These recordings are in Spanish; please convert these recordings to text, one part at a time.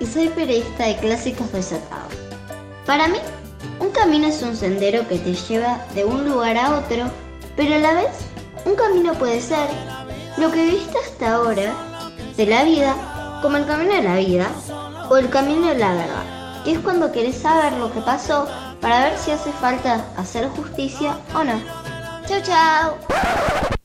Y soy periodista de clásicos desatados. Para mí, un camino es un sendero que te lleva de un lugar a otro, pero a la vez, un camino puede ser lo que viste hasta ahora de la vida, como el camino de la vida, o el camino de la verdad, que es cuando querés saber lo que pasó para ver si hace falta hacer justicia o no. Chau chau.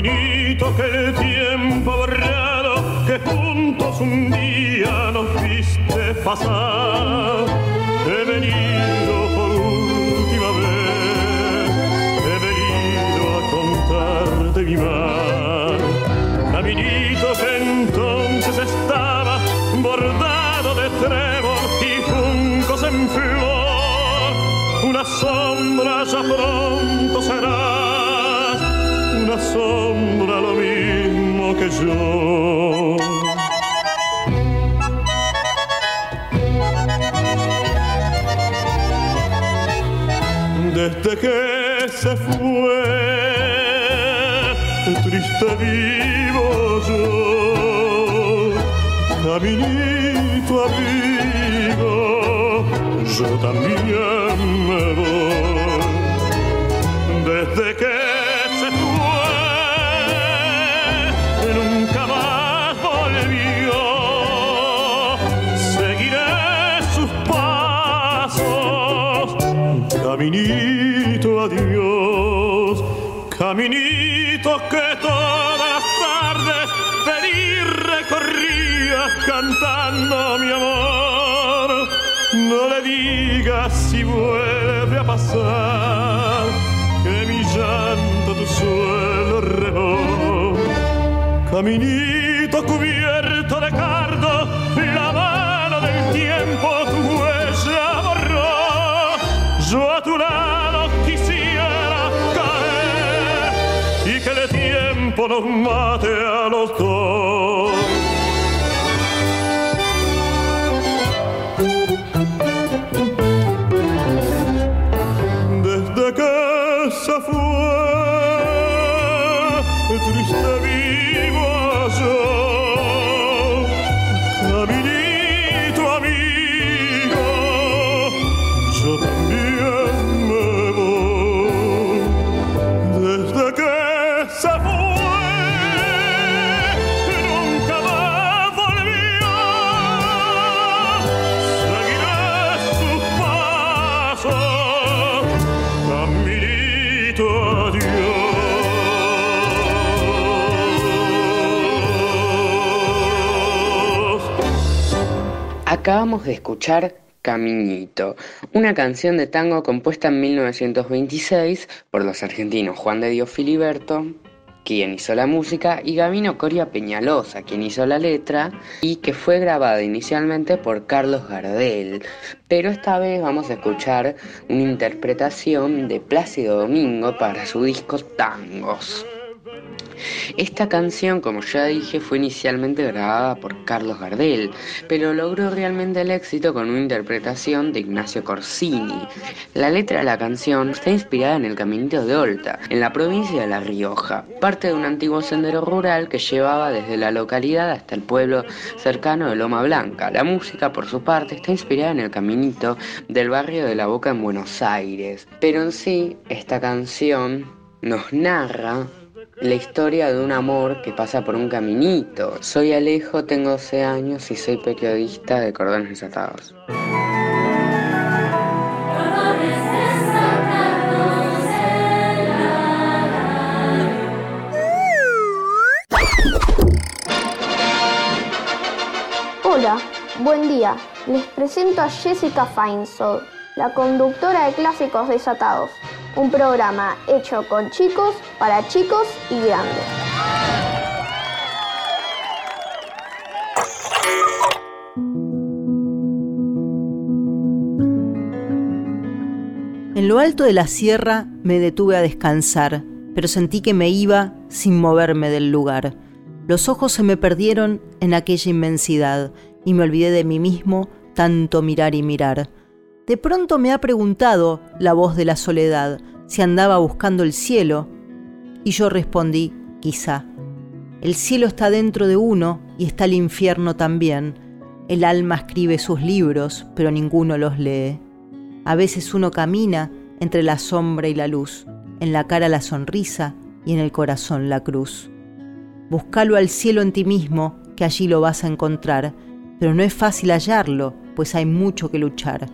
Caminito que el tiempo borrado, que juntos un día nos viste pasar. He venido por última vez, he venido a contarte mi mal. Caminito que entonces estaba bordado de trébol y juncos en flor. Una sombra ya pronto serás una sombra lo mismo que yo. Desde que se fue, triste vivo yo, caminito amigo, yo también me voy. Caminito adiós, caminito que todas las tardes feliz recorría cantando mi amor. No le digas si vuelve a pasar que mi llanto tu suelo regó. Caminito cubierto tiempo nos mate a los dos. Acabamos de escuchar Caminito, una canción de tango compuesta en 1926 por los argentinos Juan de Dios Filiberto, quien hizo la música, y Gabino Coria Peñalosa, quien hizo la letra, y que fue grabada inicialmente por Carlos Gardel. Pero esta vez vamos a escuchar una interpretación de Plácido Domingo para su disco Tangos. Esta canción, como ya dije, fue inicialmente grabada por Carlos Gardel, pero logró realmente el éxito con una interpretación de Ignacio Corsini. La letra de la canción está inspirada en el Caminito de Olta, en la provincia de La Rioja, parte de un antiguo sendero rural que llevaba desde la localidad hasta el pueblo cercano de Loma Blanca. La música, por su parte, está inspirada en el Caminito del barrio de La Boca en Buenos Aires, pero en sí, esta canción nos narra la historia de un amor que pasa por un caminito. Soy Alejo, tengo 12 años y soy periodista de Cordones Desatados. Hola, buen día. Les presento a Jessica Feinsold, la conductora de Clásicos Desatados un programa hecho con chicos, para chicos y grandes. En lo alto de la sierra me detuve a descansar, pero sentí que me iba sin moverme del lugar. Los ojos se me perdieron en aquella inmensidad y me olvidé de mí mismo tanto mirar y mirar. De pronto me ha preguntado la voz de la soledad si andaba buscando el cielo, y yo respondí, quizá. El cielo está dentro de uno y está el infierno también. El alma escribe sus libros, pero ninguno los lee. A veces uno camina entre la sombra y la luz, en la cara la sonrisa y en el corazón la cruz. Búscalo al cielo en ti mismo, que allí lo vas a encontrar, pero no es fácil hallarlo, pues hay mucho que luchar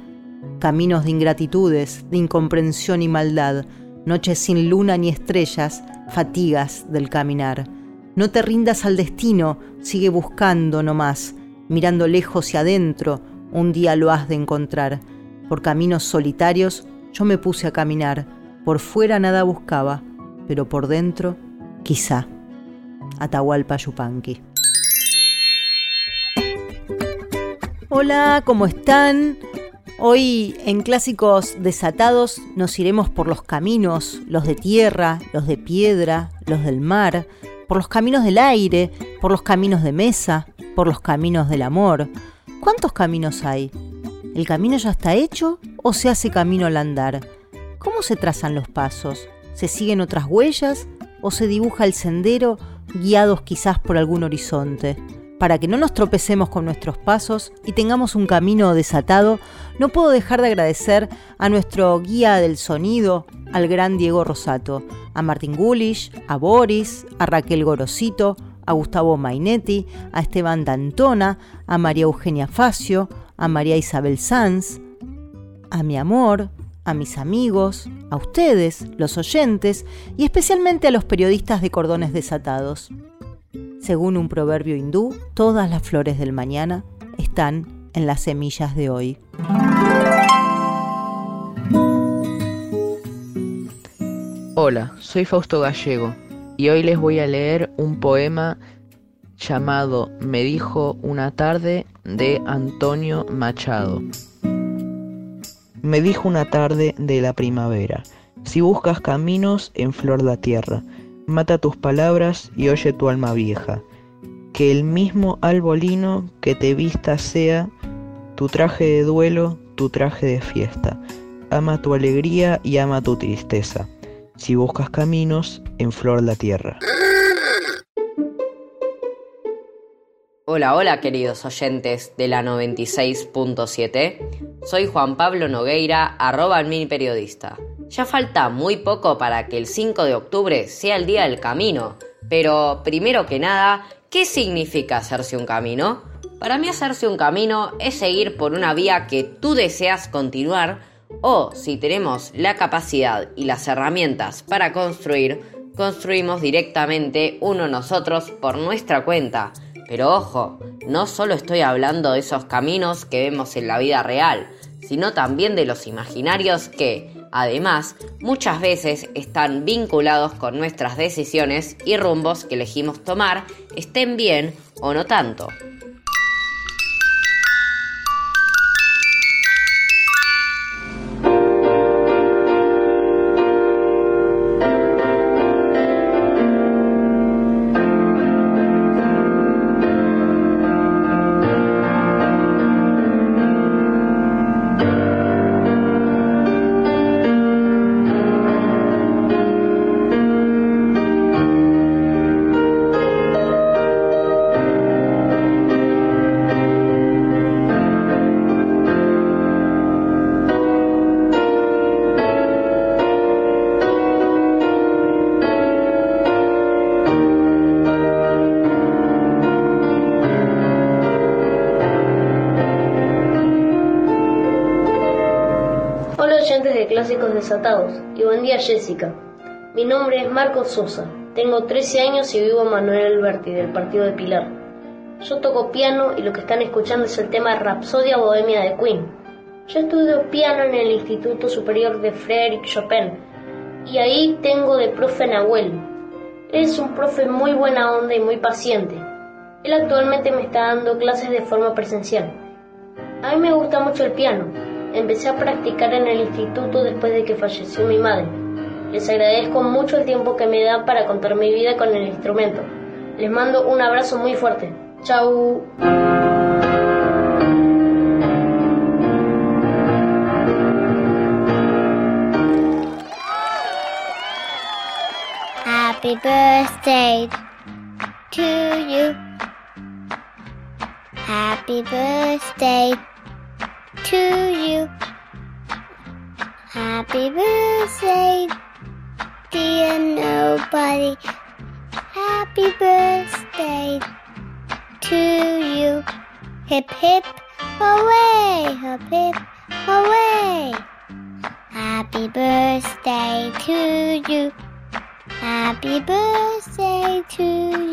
caminos de ingratitudes, de incomprensión y maldad, noches sin luna ni estrellas, fatigas del caminar. No te rindas al destino, sigue buscando no más, mirando lejos y adentro, un día lo has de encontrar. Por caminos solitarios yo me puse a caminar, por fuera nada buscaba, pero por dentro, quizá. Atahualpa Yupanqui. Hola, ¿cómo están? Hoy en Clásicos Desatados nos iremos por los caminos, los de tierra, los de piedra, los del mar, por los caminos del aire, por los caminos de mesa, por los caminos del amor. ¿Cuántos caminos hay? ¿El camino ya está hecho o se hace camino al andar? ¿Cómo se trazan los pasos? ¿Se siguen otras huellas o se dibuja el sendero guiados quizás por algún horizonte? Para que no nos tropecemos con nuestros pasos y tengamos un camino desatado, no puedo dejar de agradecer a nuestro guía del sonido, al gran Diego Rosato, a Martín Gulish, a Boris, a Raquel Gorosito, a Gustavo Mainetti, a Esteban Dantona, a María Eugenia Facio, a María Isabel Sanz, a mi amor, a mis amigos, a ustedes, los oyentes, y especialmente a los periodistas de cordones desatados. Según un proverbio hindú, todas las flores del mañana están en las semillas de hoy. Hola, soy Fausto Gallego y hoy les voy a leer un poema llamado Me dijo una tarde de Antonio Machado. Me dijo una tarde de la primavera, si buscas caminos en flor la tierra, Mata tus palabras y oye tu alma vieja. Que el mismo albolino que te vista sea tu traje de duelo, tu traje de fiesta. Ama tu alegría y ama tu tristeza. Si buscas caminos, en flor la tierra. Hola, hola queridos oyentes de la 96.7. Soy Juan Pablo Nogueira, arroba mini periodista. Ya falta muy poco para que el 5 de octubre sea el día del camino, pero primero que nada, ¿qué significa hacerse un camino? Para mí hacerse un camino es seguir por una vía que tú deseas continuar o si tenemos la capacidad y las herramientas para construir, construimos directamente uno nosotros por nuestra cuenta. Pero ojo, no solo estoy hablando de esos caminos que vemos en la vida real, sino también de los imaginarios que, Además, muchas veces están vinculados con nuestras decisiones y rumbos que elegimos tomar, estén bien o no tanto. Desatados y buen día Jessica. Mi nombre es Marcos Sosa, tengo 13 años y vivo en Manuel Alberti del partido de Pilar. Yo toco piano y lo que están escuchando es el tema Rapsodia Bohemia de Queen. Yo estudio piano en el Instituto Superior de Frédéric Chopin y ahí tengo de profe Nahuel. Es un profe muy buena onda y muy paciente. Él actualmente me está dando clases de forma presencial. A mí me gusta mucho el piano. Empecé a practicar en el instituto después de que falleció mi madre. Les agradezco mucho el tiempo que me da para contar mi vida con el instrumento. Les mando un abrazo muy fuerte. Chau. Happy birthday to you. Happy birthday to you. Happy birthday, dear nobody. Happy birthday to you. Hip hip hooray, hip hip hooray. Happy birthday to you. Happy birthday to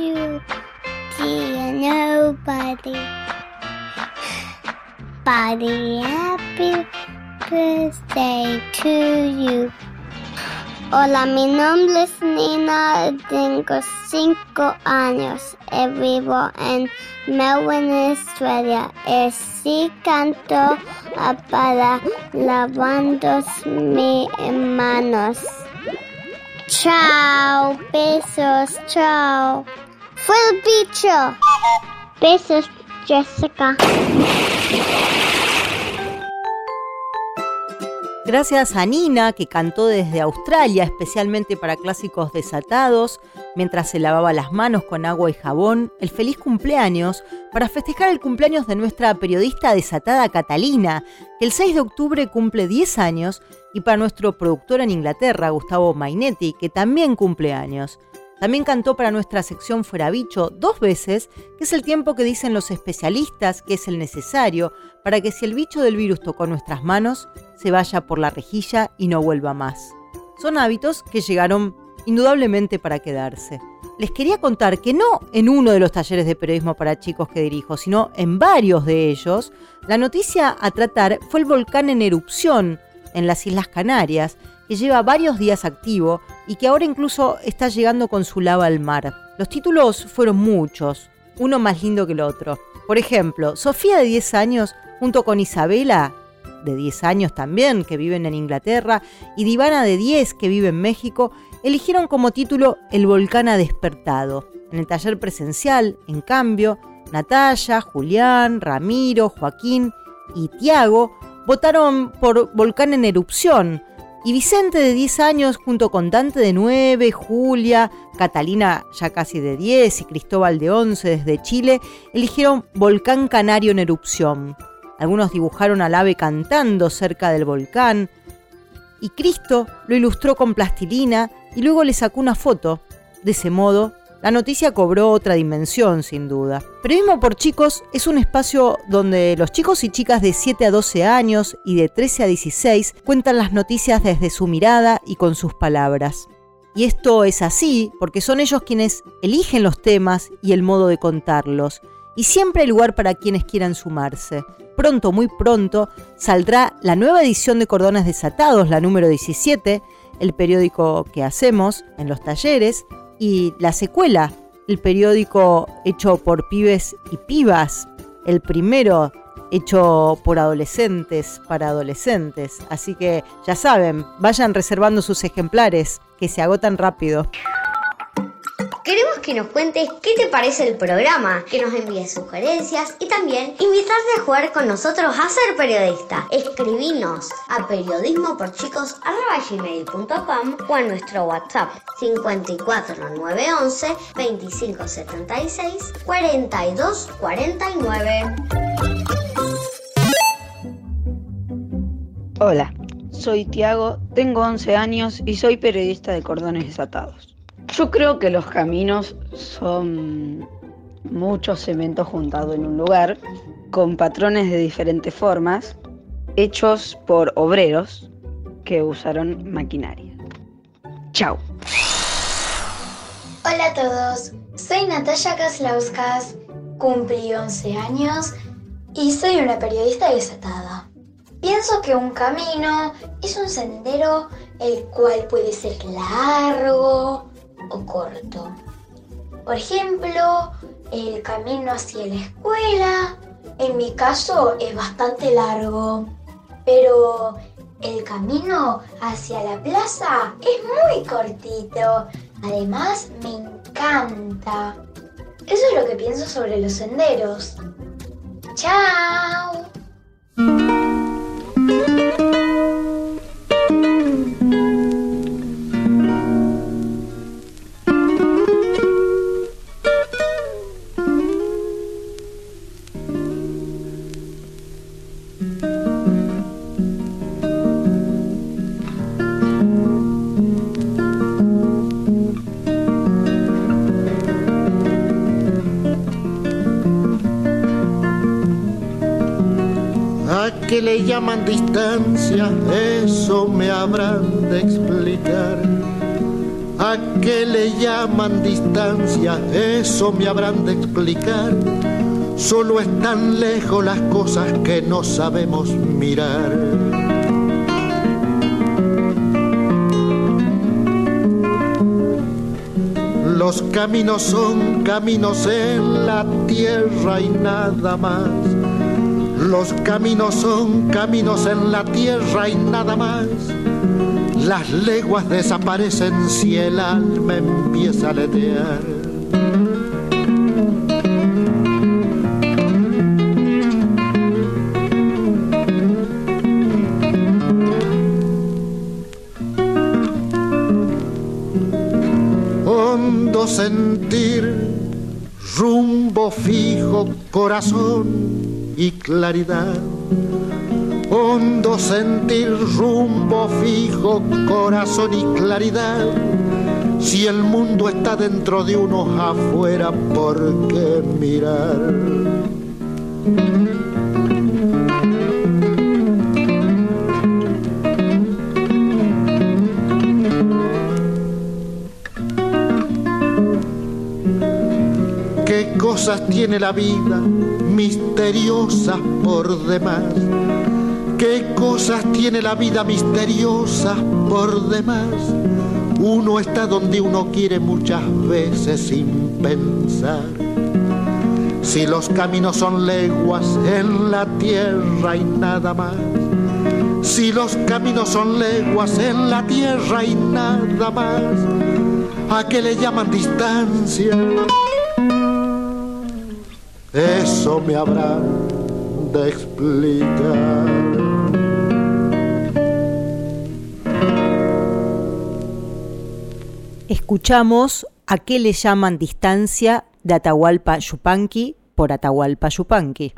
you, dear nobody. Body, happy birthday to you. Hola, mi nombre es Nina, tengo cinco años y vivo en Melbourne, Australia. Y sí canto ah, para lavando mis manos. Chao, besos, chao. Fue el bicho. Besos, Jessica. Gracias a Nina, que cantó desde Australia, especialmente para clásicos desatados, mientras se lavaba las manos con agua y jabón, el feliz cumpleaños, para festejar el cumpleaños de nuestra periodista desatada Catalina, que el 6 de octubre cumple 10 años, y para nuestro productor en Inglaterra, Gustavo Mainetti, que también cumple años. También cantó para nuestra sección Fuera Bicho dos veces, que es el tiempo que dicen los especialistas que es el necesario para que si el bicho del virus tocó nuestras manos, se vaya por la rejilla y no vuelva más. Son hábitos que llegaron indudablemente para quedarse. Les quería contar que no en uno de los talleres de periodismo para chicos que dirijo, sino en varios de ellos, la noticia a tratar fue el volcán en erupción en las Islas Canarias, que lleva varios días activo y que ahora incluso está llegando con su lava al mar. Los títulos fueron muchos, uno más lindo que el otro. Por ejemplo, Sofía de 10 años, junto con Isabela, de 10 años también, que viven en Inglaterra, y Divana de 10, que vive en México, eligieron como título El volcán ha despertado. En el taller presencial, en cambio, Natalia, Julián, Ramiro, Joaquín y Tiago votaron por Volcán en erupción, y Vicente de 10 años junto con Dante de 9, Julia, Catalina ya casi de 10 y Cristóbal de 11 desde Chile eligieron Volcán Canario en erupción. Algunos dibujaron al ave cantando cerca del volcán y Cristo lo ilustró con plastilina y luego le sacó una foto. De ese modo, la noticia cobró otra dimensión, sin duda. Periodismo por chicos es un espacio donde los chicos y chicas de 7 a 12 años y de 13 a 16 cuentan las noticias desde su mirada y con sus palabras. Y esto es así porque son ellos quienes eligen los temas y el modo de contarlos. Y siempre hay lugar para quienes quieran sumarse. Pronto, muy pronto, saldrá la nueva edición de Cordones Desatados, la número 17, el periódico que hacemos en los talleres, y la secuela, el periódico hecho por pibes y pibas, el primero hecho por adolescentes para adolescentes. Así que ya saben, vayan reservando sus ejemplares, que se agotan rápido. Queremos que nos cuentes qué te parece el programa, que nos envíes sugerencias y también invitarte a jugar con nosotros a ser periodista. Escribinos a periodismoporchicos.com o a nuestro WhatsApp 54911 2576 4249. Hola, soy Tiago, tengo 11 años y soy periodista de Cordones Desatados. Yo creo que los caminos son muchos cementos juntados en un lugar, con patrones de diferentes formas, hechos por obreros que usaron maquinaria. Chao. Hola a todos, soy Natalia Kaslauskas, cumplí 11 años y soy una periodista desatada. Pienso que un camino es un sendero el cual puede ser largo corto. Por ejemplo, el camino hacia la escuela, en mi caso, es bastante largo. Pero el camino hacia la plaza es muy cortito. Además, me encanta. Eso es lo que pienso sobre los senderos. ¡Chao! Que le llaman distancia, eso me habrán de explicar. ¿A qué le llaman distancia? Eso me habrán de explicar. Solo están lejos las cosas que no sabemos mirar. Los caminos son caminos en la tierra y nada más los caminos son caminos en la tierra y nada más. Las leguas desaparecen si el alma empieza a aletear. Hondo sentir, rumbo fijo, corazón y claridad. Hondo sentir rumbo fijo, corazón y claridad. Si el mundo está dentro de uno afuera, ¿por qué mirar? ¿Qué cosas tiene la vida? Misteriosas por demás. ¿Qué cosas tiene la vida misteriosa por demás? Uno está donde uno quiere muchas veces sin pensar. Si los caminos son leguas en la tierra y nada más. Si los caminos son leguas en la tierra y nada más. ¿A qué le llaman distancia? Eso me habrá de explicar. Escuchamos a qué le llaman distancia de Atahualpa Yupanqui por Atahualpa Yupanqui.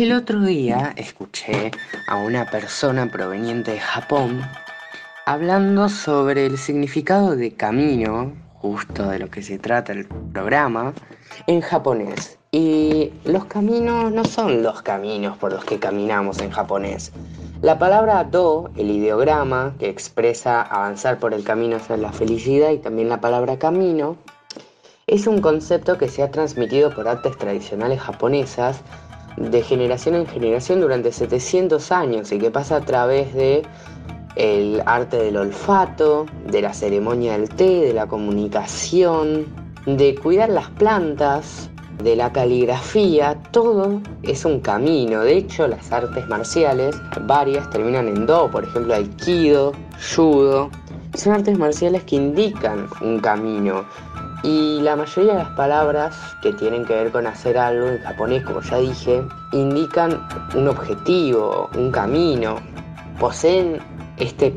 El otro día escuché a una persona proveniente de Japón hablando sobre el significado de camino, justo de lo que se trata el programa, en japonés. Y los caminos no son los caminos por los que caminamos en japonés. La palabra do, el ideograma que expresa avanzar por el camino hacia la felicidad, y también la palabra camino, es un concepto que se ha transmitido por artes tradicionales japonesas de generación en generación durante 700 años y que pasa a través de el arte del olfato, de la ceremonia del té, de la comunicación, de cuidar las plantas, de la caligrafía, todo es un camino. De hecho, las artes marciales, varias terminan en do, por ejemplo, aikido, judo. Son artes marciales que indican un camino, y la mayoría de las palabras que tienen que ver con hacer algo en japonés, como ya dije, indican un objetivo, un camino. Poseen este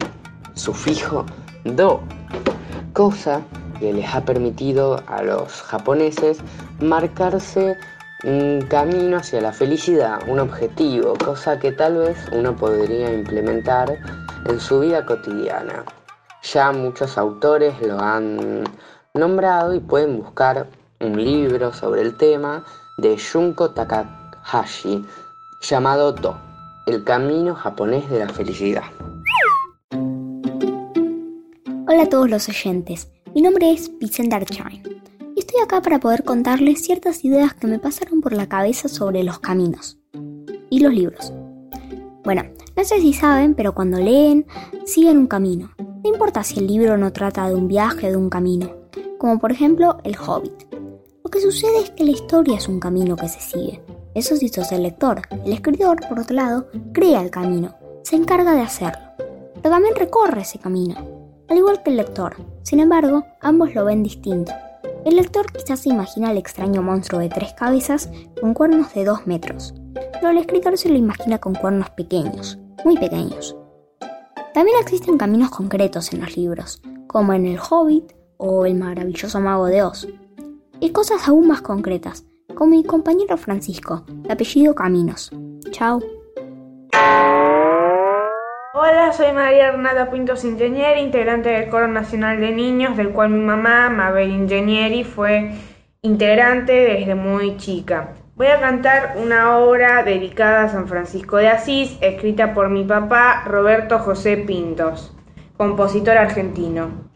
sufijo do, cosa que les ha permitido a los japoneses marcarse un camino hacia la felicidad, un objetivo, cosa que tal vez uno podría implementar en su vida cotidiana. Ya muchos autores lo han nombrado y pueden buscar un libro sobre el tema de Junko Takahashi llamado Do, el camino japonés de la felicidad. Hola a todos los oyentes, mi nombre es Vicente Archain y estoy acá para poder contarles ciertas ideas que me pasaron por la cabeza sobre los caminos y los libros. Bueno, no sé si saben, pero cuando leen, siguen un camino. No importa si el libro no trata de un viaje o de un camino, como por ejemplo El Hobbit. Lo que sucede es que la historia es un camino que se sigue. Eso sí sos el lector. El escritor, por otro lado, crea el camino, se encarga de hacerlo, pero también recorre ese camino, al igual que el lector. Sin embargo, ambos lo ven distinto. El lector quizás se imagina el extraño monstruo de tres cabezas con cuernos de dos metros, pero el escritor se lo imagina con cuernos pequeños, muy pequeños. También existen caminos concretos en los libros, como en El Hobbit o El maravilloso mago de Oz, y cosas aún más concretas, como mi compañero Francisco, de apellido Caminos. Chao. Hola, soy María Renata Pintos Ingenieri, integrante del Coro Nacional de Niños, del cual mi mamá, Mabel Ingenieri, fue integrante desde muy chica. Voy a cantar una obra dedicada a San Francisco de Asís, escrita por mi papá, Roberto José Pintos, compositor argentino.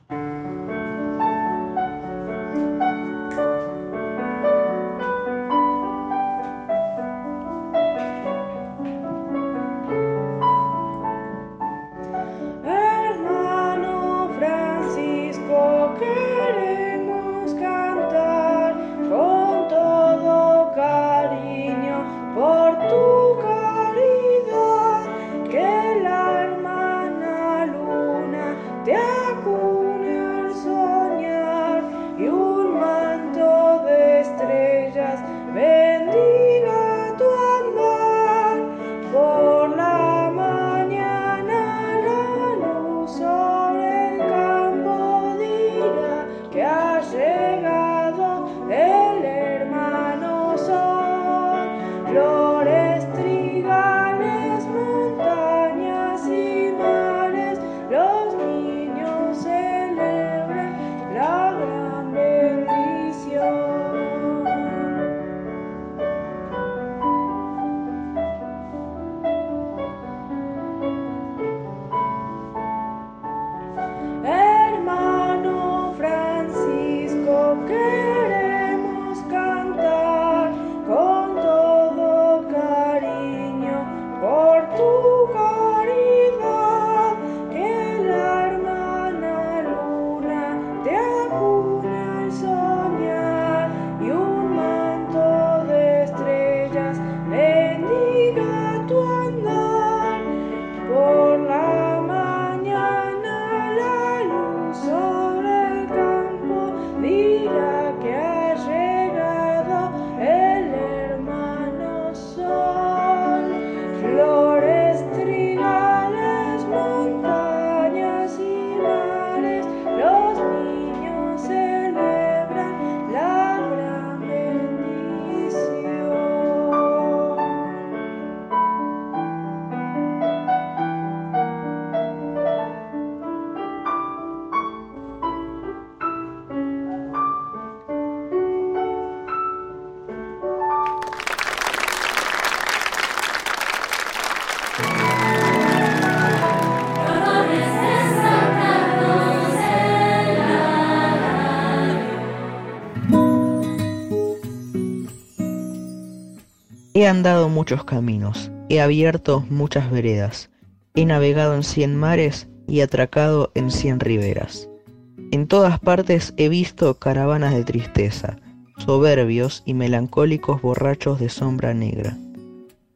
He andado muchos caminos, he abierto muchas veredas, he navegado en cien mares y atracado en cien riberas. En todas partes he visto caravanas de tristeza, soberbios y melancólicos borrachos de sombra negra,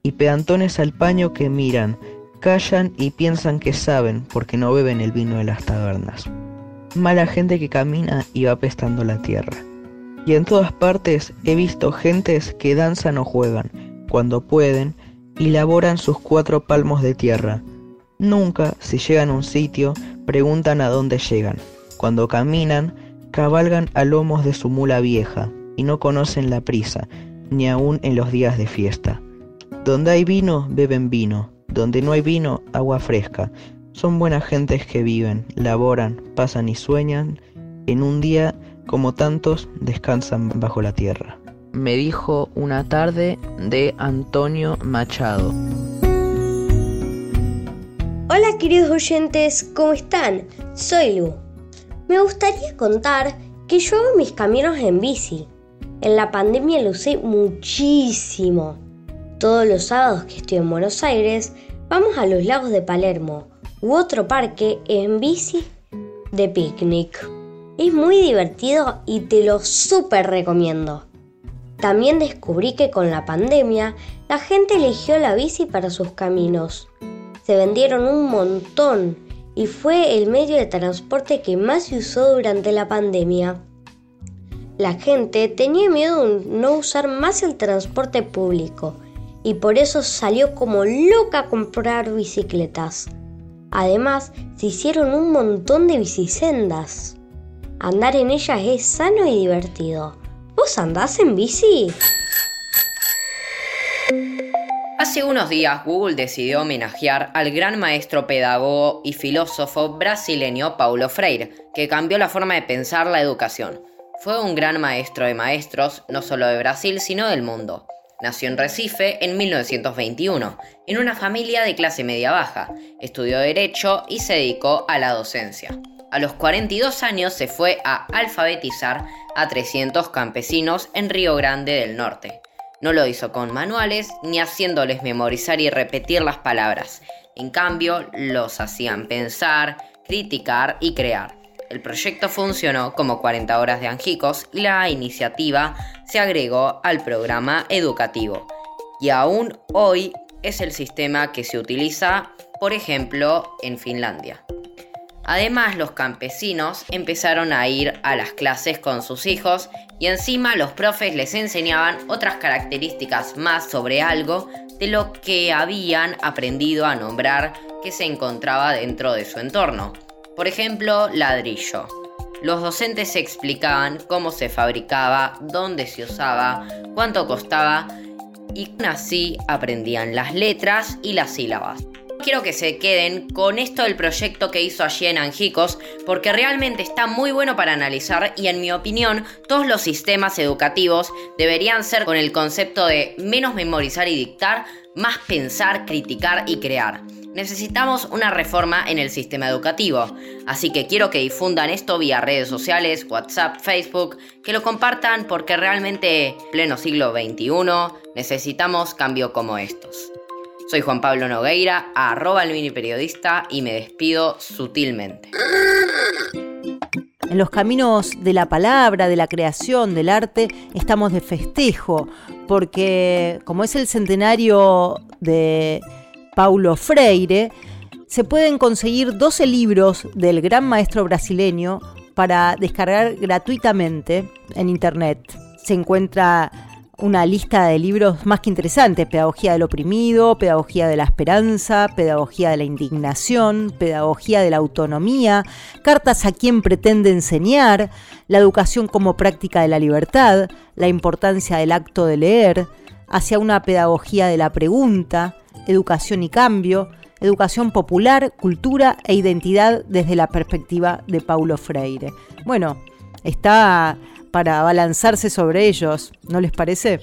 y peantones al paño que miran, callan y piensan que saben porque no beben el vino de las tabernas. Mala gente que camina y va pestando la tierra. Y en todas partes he visto gentes que danzan o juegan, cuando pueden, y laboran sus cuatro palmos de tierra. Nunca, si llegan a un sitio, preguntan a dónde llegan. Cuando caminan, cabalgan a lomos de su mula vieja, y no conocen la prisa, ni aún en los días de fiesta. Donde hay vino, beben vino. Donde no hay vino, agua fresca. Son buenas gentes que viven, laboran, pasan y sueñan. En un día, como tantos, descansan bajo la tierra. Me dijo una tarde de Antonio Machado. Hola queridos oyentes, ¿cómo están? Soy Lu. Me gustaría contar que yo hago mis caminos en bici. En la pandemia lo usé muchísimo. Todos los sábados que estoy en Buenos Aires, vamos a los lagos de Palermo u otro parque en bici de picnic. Es muy divertido y te lo súper recomiendo. También descubrí que con la pandemia la gente eligió la bici para sus caminos. Se vendieron un montón y fue el medio de transporte que más se usó durante la pandemia. La gente tenía miedo de no usar más el transporte público y por eso salió como loca a comprar bicicletas. Además, se hicieron un montón de bicisendas. Andar en ellas es sano y divertido. ¿Vos andás en bici? Hace unos días Google decidió homenajear al gran maestro pedagogo y filósofo brasileño Paulo Freire, que cambió la forma de pensar la educación. Fue un gran maestro de maestros, no solo de Brasil, sino del mundo. Nació en Recife en 1921, en una familia de clase media baja. Estudió Derecho y se dedicó a la docencia. A los 42 años se fue a alfabetizar a 300 campesinos en Río Grande del Norte. No lo hizo con manuales ni haciéndoles memorizar y repetir las palabras. En cambio, los hacían pensar, criticar y crear. El proyecto funcionó como 40 horas de Angicos y la iniciativa se agregó al programa educativo. Y aún hoy es el sistema que se utiliza, por ejemplo, en Finlandia. Además, los campesinos empezaron a ir a las clases con sus hijos y encima los profes les enseñaban otras características más sobre algo de lo que habían aprendido a nombrar que se encontraba dentro de su entorno. Por ejemplo, ladrillo. Los docentes explicaban cómo se fabricaba, dónde se usaba, cuánto costaba y así aprendían las letras y las sílabas. Quiero que se queden con esto del proyecto que hizo allí en Angicos, porque realmente está muy bueno para analizar y en mi opinión todos los sistemas educativos deberían ser con el concepto de menos memorizar y dictar, más pensar, criticar y crear. Necesitamos una reforma en el sistema educativo, así que quiero que difundan esto vía redes sociales, WhatsApp, Facebook, que lo compartan porque realmente, pleno siglo XXI, necesitamos cambio como estos. Soy Juan Pablo Nogueira, arroba el mini periodista y me despido sutilmente. En los caminos de la palabra, de la creación, del arte, estamos de festejo, porque como es el centenario de Paulo Freire, se pueden conseguir 12 libros del gran maestro brasileño para descargar gratuitamente en internet. Se encuentra una lista de libros más que interesantes, Pedagogía del oprimido, Pedagogía de la esperanza, Pedagogía de la indignación, Pedagogía de la autonomía, Cartas a quien pretende enseñar, La educación como práctica de la libertad, La importancia del acto de leer, Hacia una pedagogía de la pregunta, Educación y cambio, Educación popular, cultura e identidad desde la perspectiva de Paulo Freire. Bueno, está para abalanzarse sobre ellos, ¿no les parece?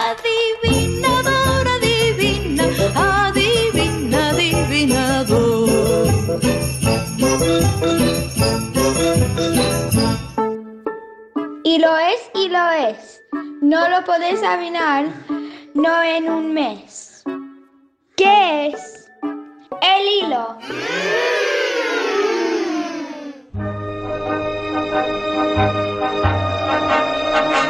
Adivinador, adivina, adivina, adivinador. Y lo es y lo es. No lo podés adivinar, no en un mes. ¿Qué es? El hilo. thank you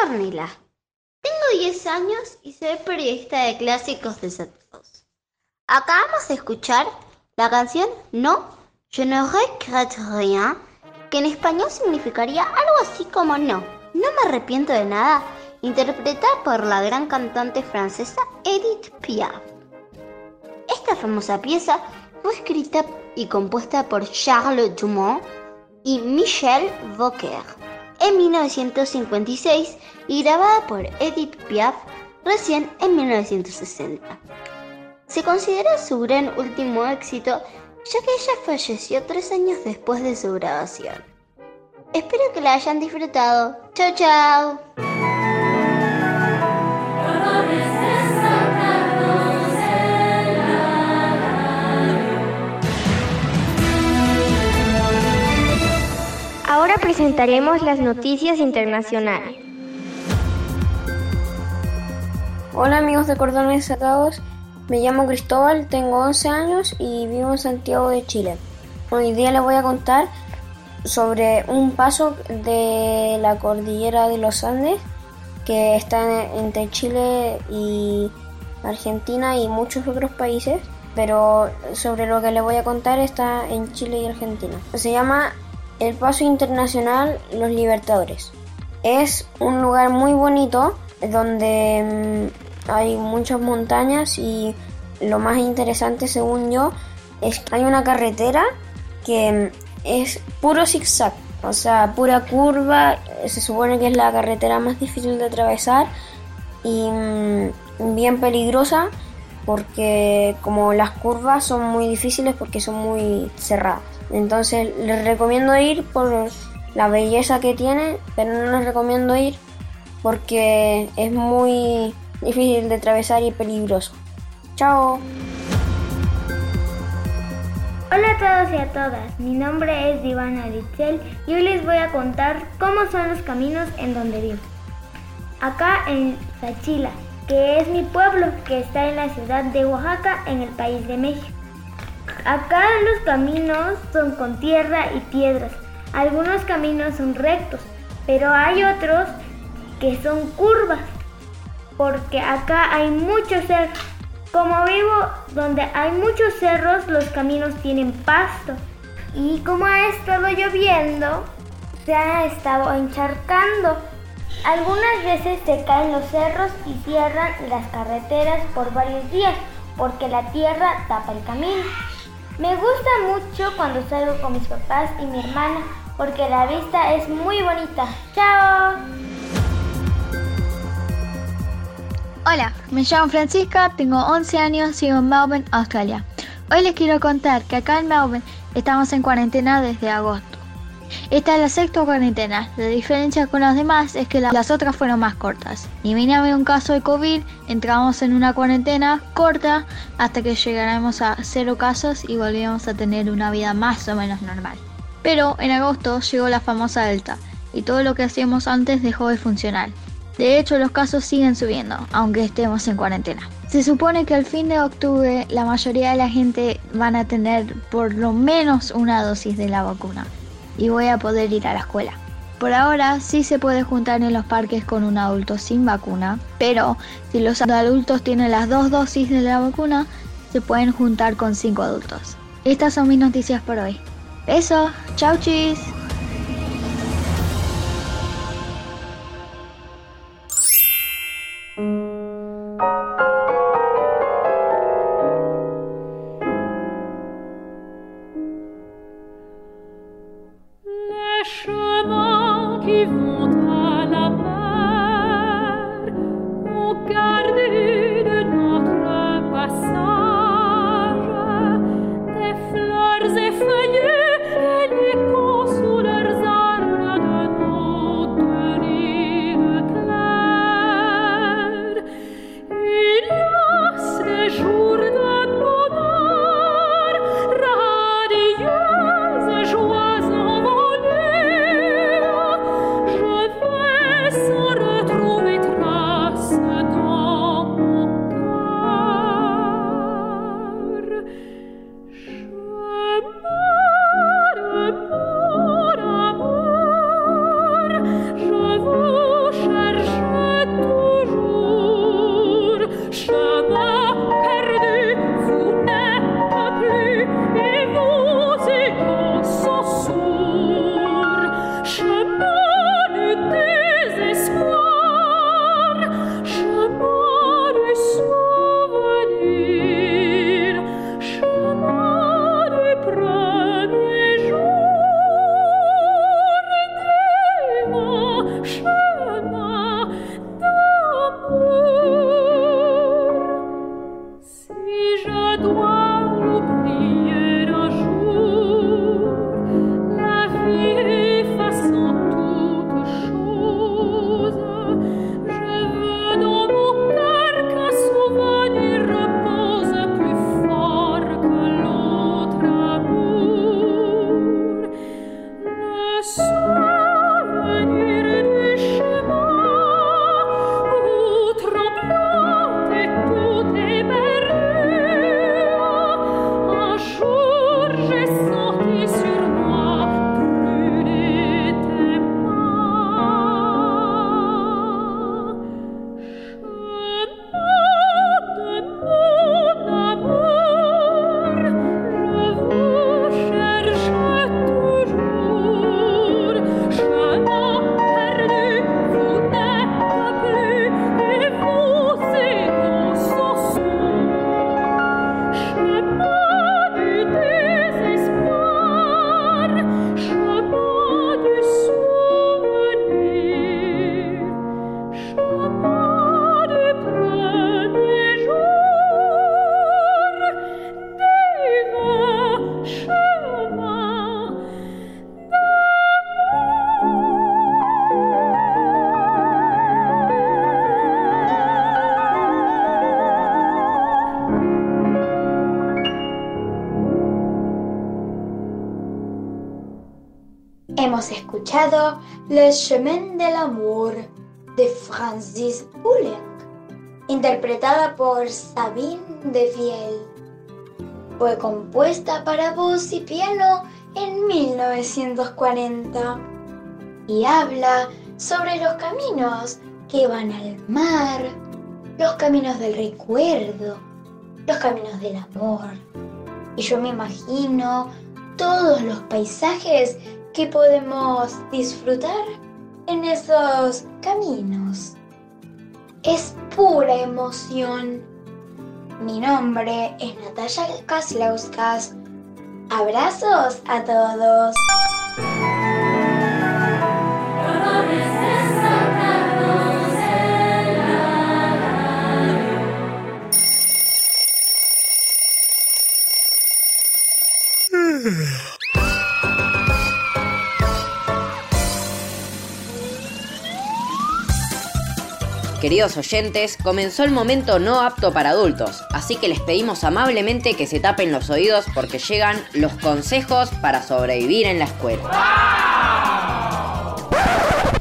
Tengo 10 años y soy periodista de clásicos desatados. Acabamos de escuchar la canción No, je ne regrette rien, que en español significaría algo así como No, no me arrepiento de nada, interpretada por la gran cantante francesa Edith Piaf. Esta famosa pieza fue escrita y compuesta por Charles Dumont y Michel Vauquer en 1956 y grabada por Edith Piaf recién en 1960. Se considera su gran último éxito ya que ella falleció tres años después de su grabación. Espero que la hayan disfrutado. Chao, chao. Presentaremos las noticias internacionales. Hola amigos de Cordones Atados, me llamo Cristóbal, tengo 11 años y vivo en Santiago de Chile. Hoy día les voy a contar sobre un paso de la cordillera de los Andes que está entre Chile y Argentina y muchos otros países, pero sobre lo que les voy a contar está en Chile y Argentina. Se llama el Paso Internacional Los Libertadores. Es un lugar muy bonito donde mm, hay muchas montañas y lo más interesante según yo es que hay una carretera que mm, es puro zigzag, o sea, pura curva, se supone que es la carretera más difícil de atravesar y mm, bien peligrosa porque como las curvas son muy difíciles porque son muy cerradas. Entonces les recomiendo ir por la belleza que tiene, pero no les recomiendo ir porque es muy difícil de atravesar y peligroso. Chao. Hola a todos y a todas, mi nombre es Divana Ritzel y hoy les voy a contar cómo son los caminos en donde vivo. Acá en Sachila, que es mi pueblo que está en la ciudad de Oaxaca en el país de México. Acá los caminos son con tierra y piedras. Algunos caminos son rectos, pero hay otros que son curvas, porque acá hay muchos cerros. Como vivo donde hay muchos cerros, los caminos tienen pasto. Y como ha estado lloviendo, se ha estado encharcando. Algunas veces se caen los cerros y cierran las carreteras por varios días, porque la tierra tapa el camino. Me gusta mucho cuando salgo con mis papás y mi hermana porque la vista es muy bonita. ¡Chao! Hola, me llamo Francisca, tengo 11 años vivo en Melbourne, Australia. Hoy les quiero contar que acá en Melbourne estamos en cuarentena desde agosto. Esta es la sexta cuarentena. La diferencia con las demás es que la- las otras fueron más cortas. Ni bien había un caso de COVID, entramos en una cuarentena corta hasta que llegáramos a cero casos y volvíamos a tener una vida más o menos normal. Pero en agosto llegó la famosa Delta y todo lo que hacíamos antes dejó de funcionar. De hecho, los casos siguen subiendo, aunque estemos en cuarentena. Se supone que al fin de octubre la mayoría de la gente van a tener por lo menos una dosis de la vacuna y voy a poder ir a la escuela. Por ahora sí se puede juntar en los parques con un adulto sin vacuna, pero si los adultos tienen las dos dosis de la vacuna, se pueden juntar con cinco adultos. Estas son mis noticias por hoy. Beso, chau chis. Le Chemin de l'amour de Francis Poulenc, interpretada por Sabine de Viel. Fue compuesta para voz y piano en 1940 y habla sobre los caminos que van al mar, los caminos del recuerdo, los caminos del amor. Y yo me imagino todos los paisajes que podemos disfrutar en esos caminos. Es pura emoción. Mi nombre es Natalia Kaslauskas. Abrazos a todos. Queridos oyentes, comenzó el momento no apto para adultos, así que les pedimos amablemente que se tapen los oídos porque llegan los consejos para sobrevivir en la escuela.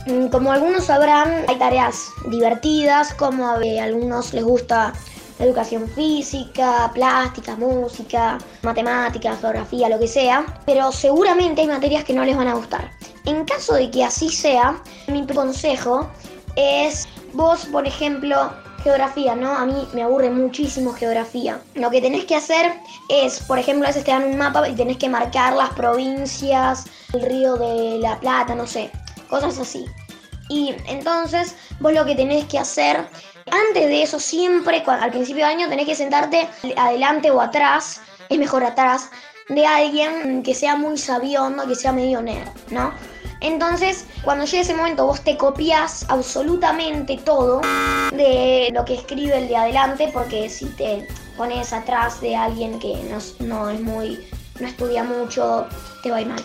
Mm, Como algunos sabrán, hay tareas divertidas, como a eh, algunos les gusta educación física, plástica, música, matemáticas, geografía, lo que sea, pero seguramente hay materias que no les van a gustar. En caso de que así sea, mi consejo es vos, por ejemplo, geografía, ¿no? A mí me aburre muchísimo geografía. Lo que tenés que hacer es, por ejemplo, a veces te dan un mapa y tenés que marcar las provincias, el río de la Plata, no sé, cosas así. Y entonces vos lo que tenés que hacer, antes de eso siempre, al principio de año, tenés que sentarte adelante o atrás, es mejor atrás, de alguien que sea muy sabiondo, que sea medio nerd, ¿no? Entonces, cuando llegue ese momento, vos te copias absolutamente todo de lo que escribe el de adelante, porque si te pones atrás de alguien que no, es muy, no estudia mucho, te va a ir mal.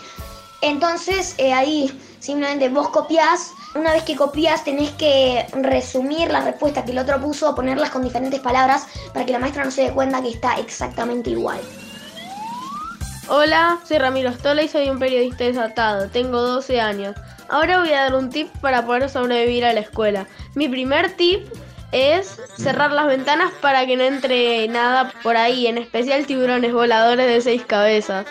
Entonces, eh, ahí simplemente vos copias. Una vez que copias, tenés que resumir la respuesta que el otro puso, ponerlas con diferentes palabras para que la maestra no se dé cuenta que está exactamente igual. Hola, soy Ramiro Stola y soy un periodista desatado. Tengo 12 años. Ahora voy a dar un tip para poder sobrevivir a la escuela. Mi primer tip es cerrar las ventanas para que no entre nada por ahí, en especial tiburones voladores de seis cabezas.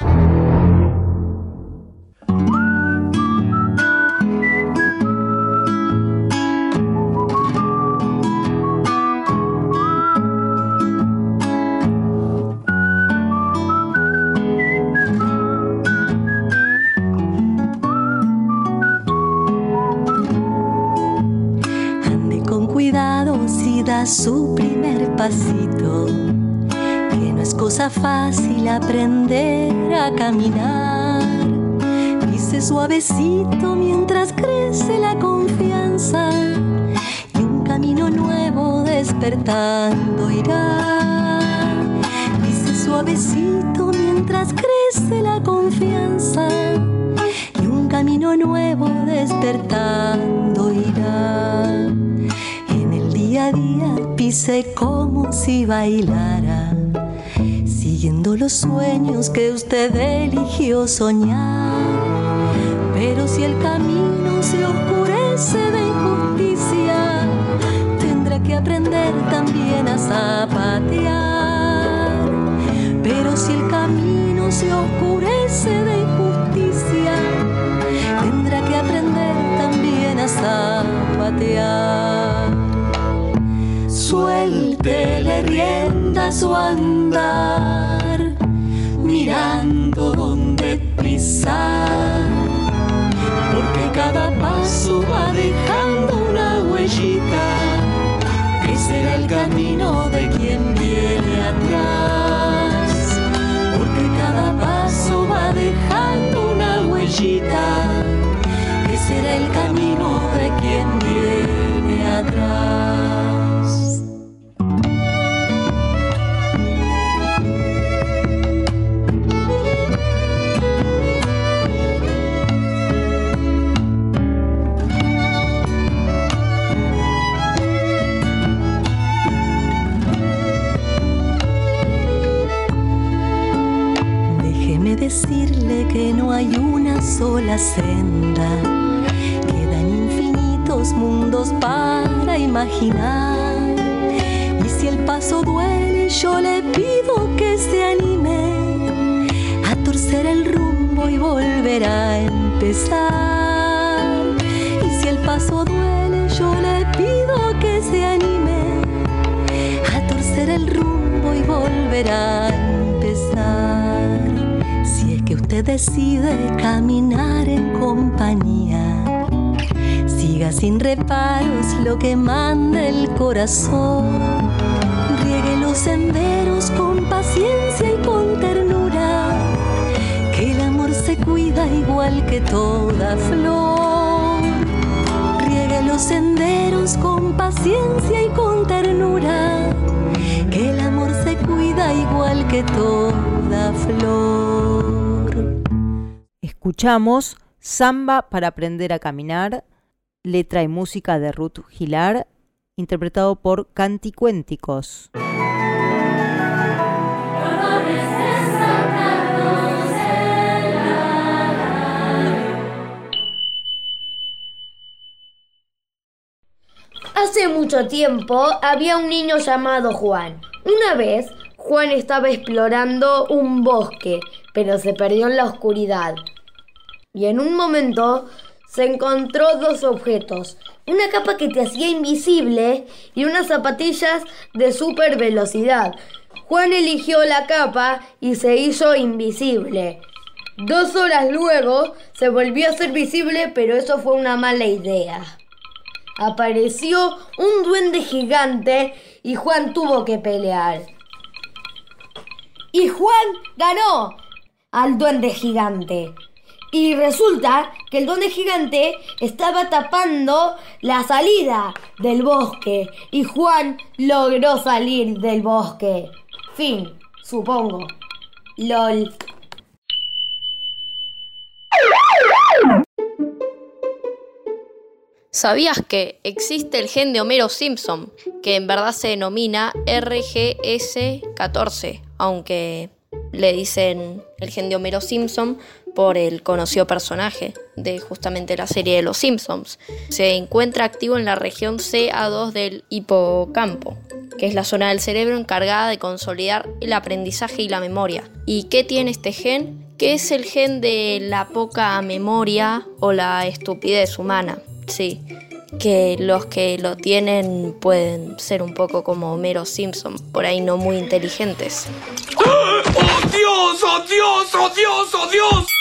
Su primer pasito, que no es cosa fácil aprender a caminar. Dice suavecito mientras crece la confianza y un camino nuevo despertando irá. Dice suavecito mientras crece la confianza y un camino nuevo despertando pise como si bailara, siguiendo los sueños que usted eligió soñar. Pero si el camino se oscurece de injusticia, tendrá que aprender también a zapatear. Pero si el camino se oscurece de injusticia, tendrá que aprender también a zapatear. Suéltele rienda su andar, mirando donde pisar, porque cada paso va dejando una huellita, que será el camino de quien viene atrás, porque cada paso va dejando una huellita, que será el camino de quien viene atrás. Imaginar. Y si el paso duele, yo le pido que se anime a torcer el rumbo y volver a empezar. Y si el paso duele, yo le pido que se anime a torcer el rumbo y volver a empezar usted decide caminar en compañía, sin reparos lo que manda el corazón. Riegue los senderos con paciencia y con ternura, que el amor se cuida igual que toda flor. Riegue los senderos con paciencia y con ternura, que el amor se cuida igual que toda flor. Escuchamos Samba para aprender a caminar, letra y música de Ruth Gilar, interpretado por Canticuénticos. Hace mucho tiempo había un niño llamado Juan. Una vez, Juan estaba explorando un bosque, pero se perdió en la oscuridad. y en un momento se encontró dos objetos. Una capa que te hacía invisible y unas zapatillas de super velocidad. Juan eligió la capa y se hizo invisible. Dos horas luego se volvió a ser visible, pero eso fue una mala idea. Apareció un duende gigante y Juan tuvo que pelear. Y Juan ganó al duende gigante. Y resulta que el duende gigante estaba tapando la salida del bosque y Juan logró salir del bosque. Fin, supongo. LOL. ¿Sabías que existe el gen de Homero Simpson, que en verdad se denomina RGS14, aunque le dicen el gen de Homero Simpson por el conocido personaje de justamente la serie de Los Simpsons. Se encuentra activo en la región CA2 del hipocampo, que es la zona del cerebro encargada de consolidar el aprendizaje y la memoria. ¿Y qué tiene este gen? Que es el gen de la poca memoria o la estupidez humana. Sí, que los que lo tienen pueden ser un poco como Homero Simpson, por ahí no muy inteligentes. ¡Oh Dios! ¡Oh Dios! ¡Oh Dios! ¡Oh Dios!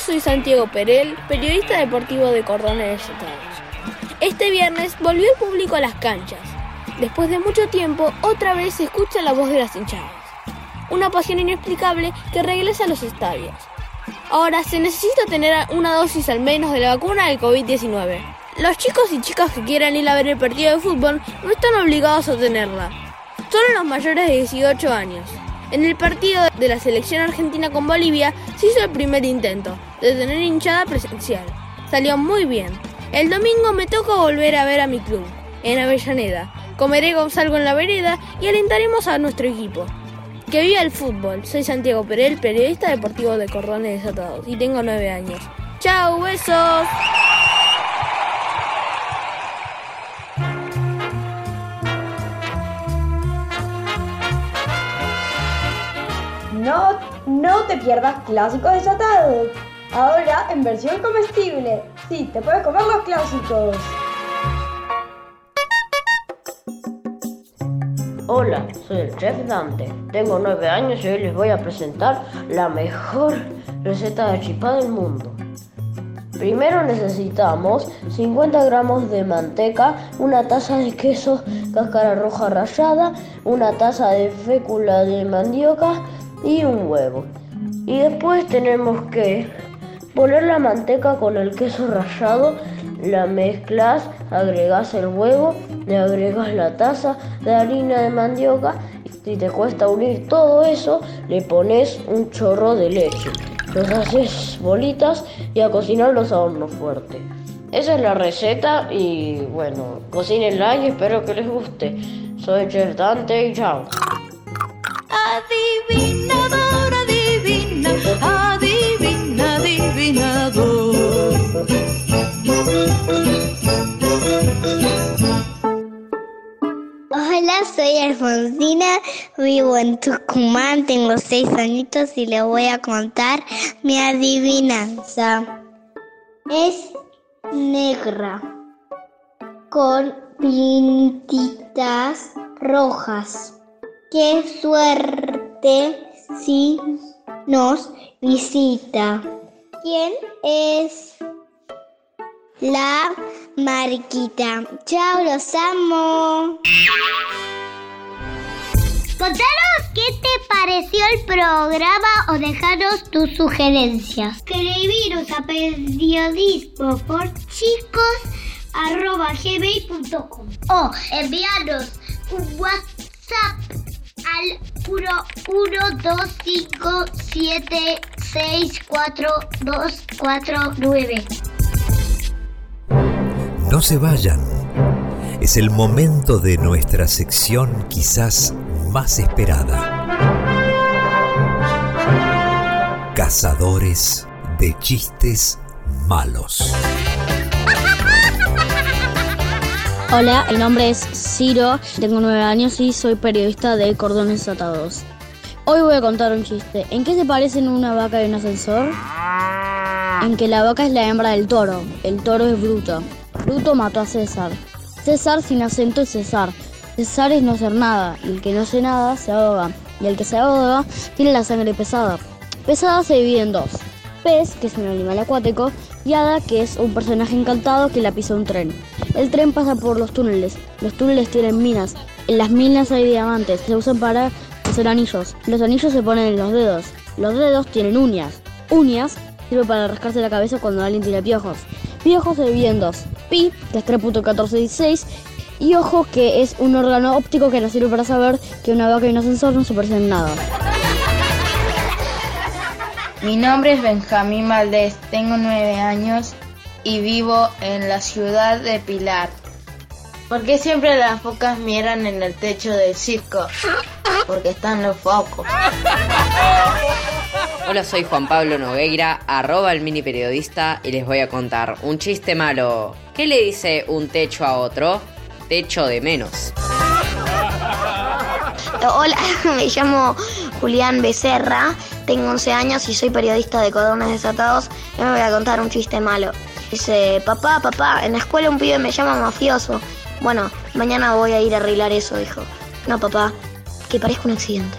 Soy Santiago Perel, periodista deportivo de Cordones Desatados. Este viernes volvió el público a las canchas. Después de mucho tiempo, otra vez se escucha la voz de las hinchadas. Una pasión inexplicable que regresa a los estadios. Ahora se necesita tener una dosis al menos de la vacuna del COVID-19. Los chicos y chicas que quieran ir a ver el partido de fútbol no están obligados a tenerla. Solo los mayores de 18 años. En el partido de la selección argentina con Bolivia se hizo el primer intento de tener hinchada presencial. Salió muy bien. El domingo me toca volver a ver a mi club, en Avellaneda. Comeré gonzalgo en la vereda y alentaremos a nuestro equipo. Que viva el fútbol. Soy Santiago Perel, periodista deportivo de Cordones Desatados y tengo 9 años. ¡Chao, besos! No, no te pierdas clásicos desatados. Ahora en versión comestible. Sí, te puedes comer los clásicos. Hola, soy el chef Dante. Tengo 9 años y hoy les voy a presentar la mejor receta de chipá del mundo. Primero necesitamos 50 gramos de manteca, una taza de queso cáscara roja rallada, una taza de fécula de mandioca y un huevo. Y después tenemos que poner la manteca con el queso rallado, la mezclas, agregas el huevo, le agregas la taza de harina de mandioca. Si te cuesta unir todo eso, le pones un chorro de leche. Los haces bolitas y a cocinarlos a horno fuerte. Esa es la receta y bueno, cocínenla y espero que les guste. Soy Chef Dante y chao. Hola, soy Alfonsina, vivo en Tucumán, tengo seis añitos y le voy a contar mi adivinanza. Es negra, con pintitas rojas. Qué suerte si nos visita. ¿Quién es la Mariquita? Chao, los amo. Contanos qué te pareció el programa o dejaros tus sugerencias. Escribiros a periodismo por chicos arroba gmail.com o enviarnos un WhatsApp al 1, No se vayan. Es el momento de nuestra sección quizás más esperada. Cazadores de chistes malos. Hola, mi nombre es Ciro, tengo nueve años y soy periodista de Cordones Atados. Hoy voy a contar un chiste. ¿En qué se parecen una vaca y un ascensor? En que la vaca es la hembra del toro, el toro es Bruto. Bruto mató a César. César sin acento es César. César es no ser nada, y el que no hace nada se ahoga, y el que se ahoga tiene la sangre pesada. Pesada se divide en dos. Pez, que es un animal acuático, y Hada, que es un personaje encantado que la pisa un tren. El tren pasa por los túneles. Los túneles tienen minas. En las minas hay diamantes. Se usan para hacer anillos. Los anillos se ponen en los dedos. Los dedos tienen uñas. Uñas sirve para rascarse la cabeza cuando alguien tiene piojos. Piojos se dividen en dos. Pi, que es 3.1416, y ojo, que es un órgano óptico que nos sirve para saber que una vaca y un ascensor no se parecen en nada. Mi nombre es Benjamín Valdés, tengo nueve años y vivo en la ciudad de Pilar. ¿Por qué siempre las focas miran en el techo del circo? Porque están los focos. Hola, soy Juan Pablo Nogueira, arroba el mini periodista y les voy a contar un chiste malo. ¿Qué le dice un techo a otro? Techo de menos. Hola, me llamo Julián Becerra, tengo 11 años y soy periodista de Cordones Desatados. Y me voy a contar un chiste malo. Dice, papá, papá, en la escuela un pibe me llama mafioso. Bueno, mañana voy a ir a arreglar eso, dijo. No, papá, que parezca un accidente.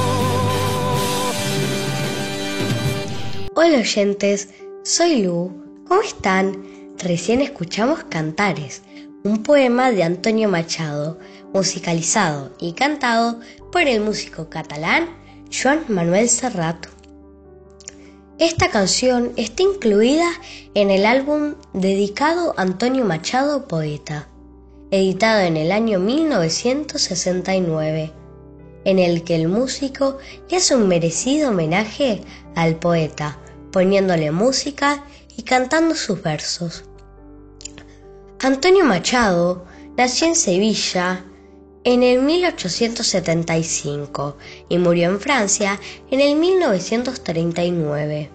Hola oyentes, soy Lu. ¿Cómo están? Recién escuchamos Cantares, un poema de Antonio Machado, musicalizado y cantado por el músico catalán Joan Manuel Serrat. Esta canción está incluida en el álbum dedicado a Antonio Machado Poeta, editado en el año 1969, en el que el músico le hace un merecido homenaje al poeta, poniéndole música y cantando sus versos. Antonio Machado nació en Sevilla en el 1875 y murió en Francia en el 1939.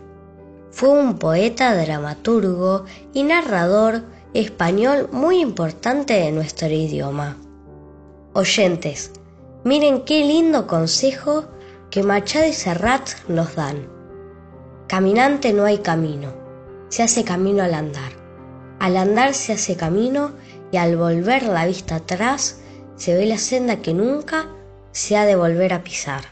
Fue un poeta, dramaturgo y narrador español muy importante de nuestro idioma. Oyentes, miren qué lindo consejo que Machado y Serrat nos dan. Caminante no hay camino, se hace camino al andar. Al andar se hace camino y al volver la vista atrás se ve la senda que nunca se ha de volver a pisar.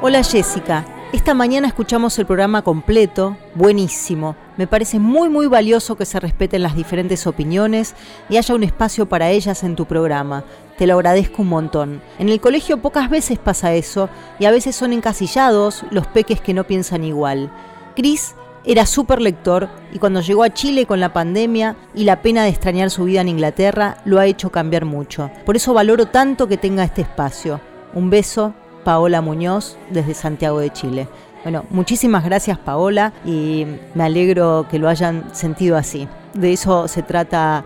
Hola Jessica, esta mañana escuchamos el programa completo, buenísimo. Me parece muy muy valioso que se respeten las diferentes opiniones y haya un espacio para ellas en tu programa. Te lo agradezco un montón. En el colegio pocas veces pasa eso y a veces son encasillados los peques que no piensan igual. Cris era súper lector y cuando llegó a Chile con la pandemia y la pena de extrañar su vida en Inglaterra lo ha hecho cambiar mucho. Por eso valoro tanto que tenga este espacio. Un beso, Paola Muñoz, desde Santiago de Chile. Bueno, muchísimas gracias Paola y me alegro que lo hayan sentido así. De eso se trata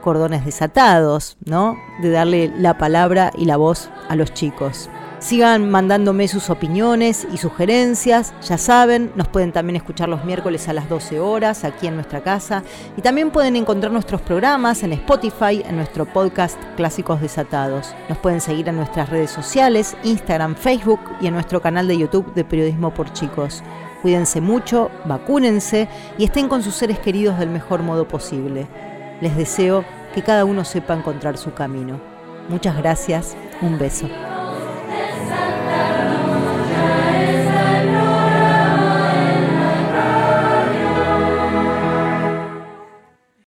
Cordones Desatados, ¿no? De darle la palabra y la voz a los chicos. Sigan mandándome sus opiniones y sugerencias. Ya saben, nos pueden también escuchar los miércoles a las 12 horas aquí en nuestra casa. Y también pueden encontrar nuestros programas en Spotify, en nuestro podcast Clásicos Desatados. Nos pueden seguir en nuestras redes sociales, Instagram, Facebook y en nuestro canal de YouTube de Periodismo por Chicos. Cuídense mucho, vacúnense y estén con sus seres queridos del mejor modo posible. Les deseo que cada uno sepa encontrar su camino. Muchas gracias, un beso.